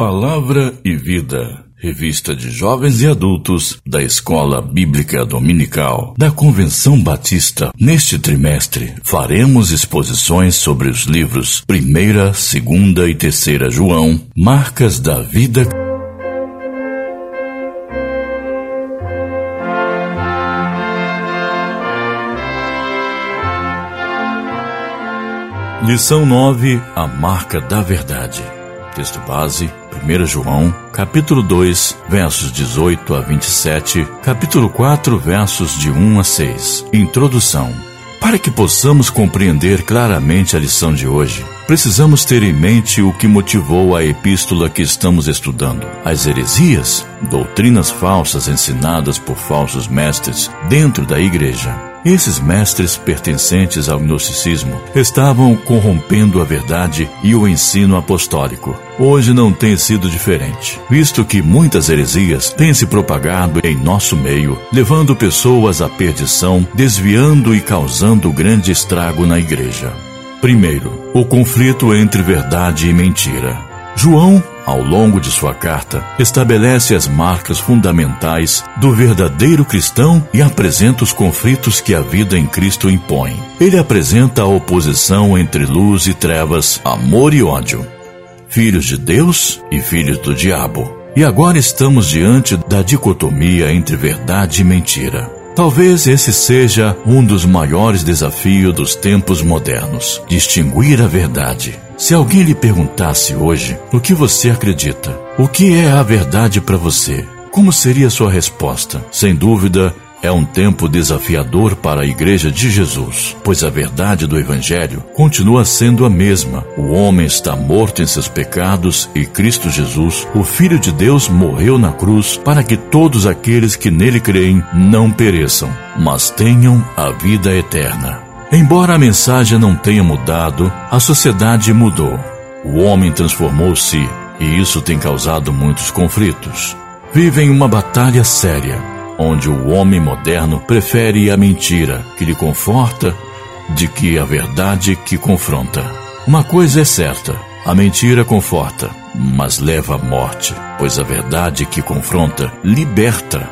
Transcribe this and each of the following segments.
Palavra e Vida, revista de jovens e adultos da Escola Bíblica Dominical da Convenção Batista. Neste trimestre, faremos exposições sobre os livros 1, 2 e 3 João, Marcas da Vida. Lição 9: A Marca da Verdade. Texto base, 1 João, capítulo 2, versos 18 a 27, capítulo 4, versos de 1 a 6. Introdução. Para que possamos compreender claramente a lição de hoje, precisamos ter em mente o que motivou a epístola que estamos estudando. As heresias, doutrinas falsas ensinadas por falsos mestres dentro da igreja. Esses mestres pertencentes ao gnosticismo estavam corrompendo a verdade e o ensino apostólico. Hoje não tem sido diferente, visto que muitas heresias têm se propagado em nosso meio, levando pessoas à perdição, desviando e causando grande estrago na igreja. Primeiro, o conflito entre verdade e mentira. João, ao longo de sua carta, estabelece as marcas fundamentais do verdadeiro cristão e apresenta os conflitos que a vida em Cristo impõe. Ele apresenta a oposição entre luz e trevas, amor e ódio, filhos de Deus e filhos do diabo. E agora estamos diante da dicotomia entre verdade e mentira. Talvez esse seja um dos maiores desafios dos tempos modernos: distinguir a verdade. Se alguém lhe perguntasse hoje o que você acredita, o que é a verdade para você, como seria sua resposta? Sem dúvida, é um tempo desafiador para a Igreja de Jesus, pois a verdade do Evangelho continua sendo a mesma. O homem está morto em seus pecados e Cristo Jesus, o Filho de Deus, morreu na cruz para que todos aqueles que nele creem não pereçam, mas tenham a vida eterna. Embora a mensagem não tenha mudado, a sociedade mudou. O homem transformou-se e isso tem causado muitos conflitos. Vivem uma batalha séria, onde o homem moderno prefere a mentira que lhe conforta de que a verdade que confronta. Uma coisa é certa: a mentira conforta, mas leva à morte, pois a verdade que confronta liberta.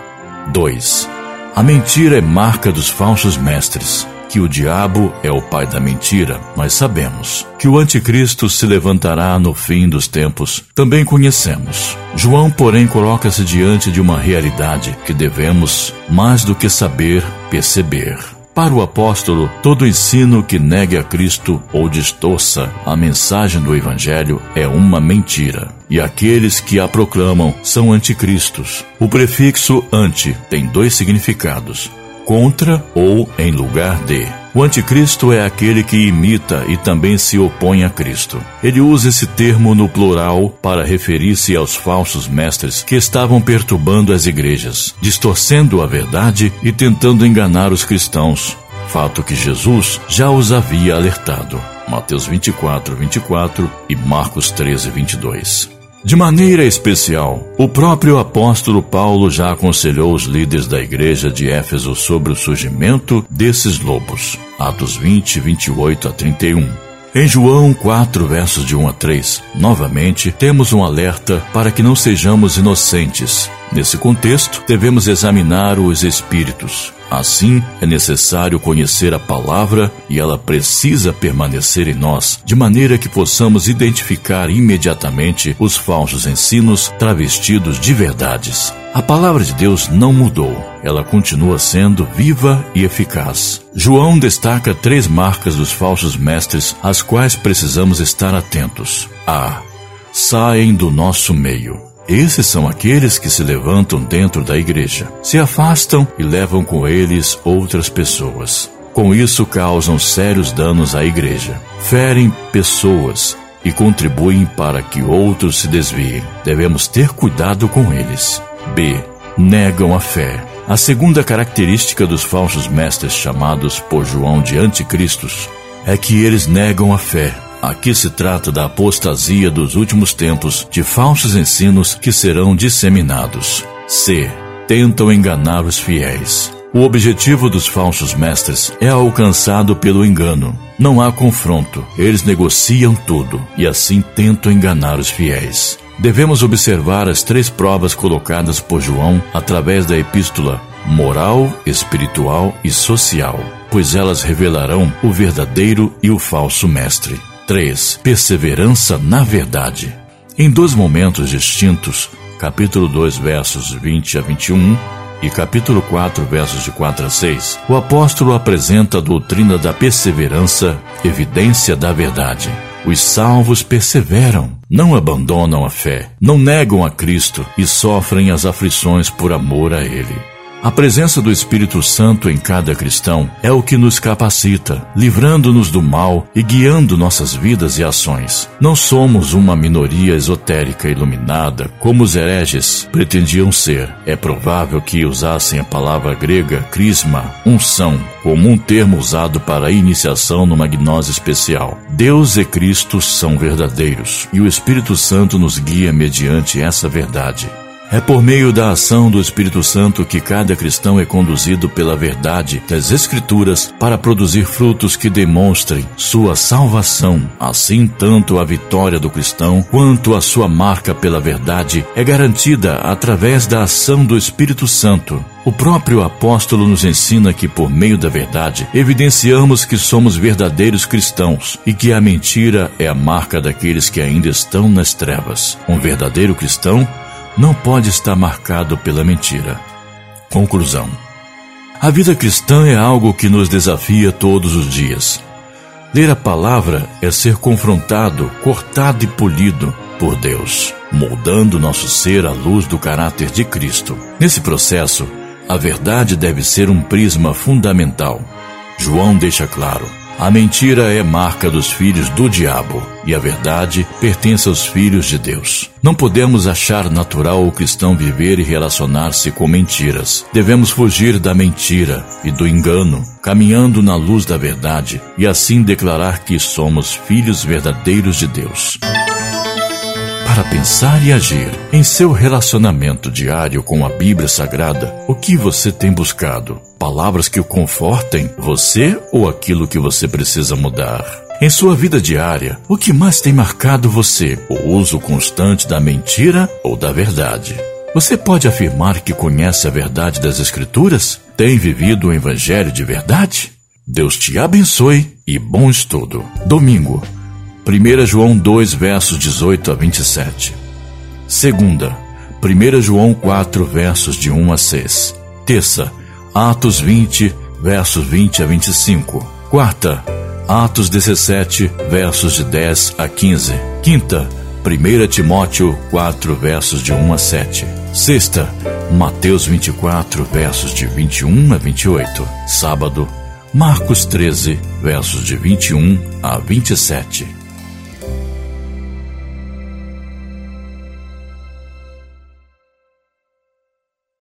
2. A mentira é marca dos falsos mestres que o diabo é o pai da mentira, nós sabemos. Que o anticristo se levantará no fim dos tempos, também conhecemos. João, porém, coloca-se diante de uma realidade que devemos, mais do que saber, perceber. Para o apóstolo, todo ensino que negue a Cristo ou distorça a mensagem do Evangelho é uma mentira. E aqueles que a proclamam são anticristos. O prefixo anti tem dois significados contra ou em lugar de. O anticristo é aquele que imita e também se opõe a Cristo. Ele usa esse termo no plural para referir-se aos falsos mestres que estavam perturbando as igrejas, distorcendo a verdade e tentando enganar os cristãos. Fato que Jesus já os havia alertado. Mateus 24, 24 e Marcos 13, 22. De maneira especial, o próprio apóstolo Paulo já aconselhou os líderes da igreja de Éfeso sobre o surgimento desses lobos. Atos 20, 28 a 31. Em João 4, versos de 1 a 3, novamente temos um alerta para que não sejamos inocentes. Nesse contexto, devemos examinar os espíritos, Assim, é necessário conhecer a palavra e ela precisa permanecer em nós, de maneira que possamos identificar imediatamente os falsos ensinos travestidos de verdades. A palavra de Deus não mudou, ela continua sendo viva e eficaz. João destaca três marcas dos falsos mestres às quais precisamos estar atentos. A. Saem do nosso meio. Esses são aqueles que se levantam dentro da igreja, se afastam e levam com eles outras pessoas. Com isso, causam sérios danos à igreja, ferem pessoas e contribuem para que outros se desviem. Devemos ter cuidado com eles. B. Negam a fé. A segunda característica dos falsos mestres chamados por João de anticristos é que eles negam a fé Aqui se trata da apostasia dos últimos tempos, de falsos ensinos que serão disseminados. C. Tentam enganar os fiéis. O objetivo dos falsos mestres é alcançado pelo engano. Não há confronto, eles negociam tudo e assim tentam enganar os fiéis. devemos observar as três provas colocadas por João através da epístola moral, espiritual e social, pois elas revelarão o verdadeiro e o falso mestre. 3. Perseverança na verdade. Em dois momentos distintos, capítulo 2, versos 20 a 21 e capítulo 4, versos de 4 a 6, o apóstolo apresenta a doutrina da perseverança, evidência da verdade. Os salvos perseveram, não abandonam a fé, não negam a Cristo e sofrem as aflições por amor a Ele. A presença do Espírito Santo em cada cristão é o que nos capacita, livrando-nos do mal e guiando nossas vidas e ações. Não somos uma minoria esotérica iluminada, como os hereges pretendiam ser. É provável que usassem a palavra grega crisma, unção, como um termo usado para a iniciação numa gnose especial. Deus e Cristo são verdadeiros, e o Espírito Santo nos guia mediante essa verdade. É por meio da ação do Espírito Santo que cada cristão é conduzido pela verdade das Escrituras para produzir frutos que demonstrem sua salvação. Assim, tanto a vitória do cristão quanto a sua marca pela verdade é garantida através da ação do Espírito Santo. O próprio apóstolo nos ensina que, por meio da verdade, evidenciamos que somos verdadeiros cristãos e que a mentira é a marca daqueles que ainda estão nas trevas. Um verdadeiro cristão não pode estar marcado pela mentira. Conclusão: A vida cristã é algo que nos desafia todos os dias. Ler a palavra é ser confrontado, cortado e polido por Deus, moldando nosso ser à luz do caráter de Cristo. Nesse processo, a verdade deve ser um prisma fundamental. João deixa claro: a mentira é marca dos filhos do diabo e a verdade pertence aos filhos de Deus. Não podemos achar natural o cristão viver e relacionar-se com mentiras. Devemos fugir da mentira e do engano, caminhando na luz da verdade e assim declarar que somos filhos verdadeiros de Deus para pensar e agir. Em seu relacionamento diário com a Bíblia Sagrada, o que você tem buscado? Palavras que o confortem você ou aquilo que você precisa mudar? Em sua vida diária, o que mais tem marcado você? O uso constante da mentira ou da verdade? Você pode afirmar que conhece a verdade das Escrituras? Tem vivido o Evangelho de verdade? Deus te abençoe e bom estudo. Domingo, 1 João 2, versos 18 a 27. Segunda, 1 João 4, versos de 1 a 6. Terça, Atos 20, versos 20 a 25. Quarta, Atos 17, versos de 10 a 15. Quinta, 1 Timóteo 4, versos de 1 a 7. Sexta, Mateus 24, versos de 21 a 28. Sábado, Marcos 13, versos de 21 a 27.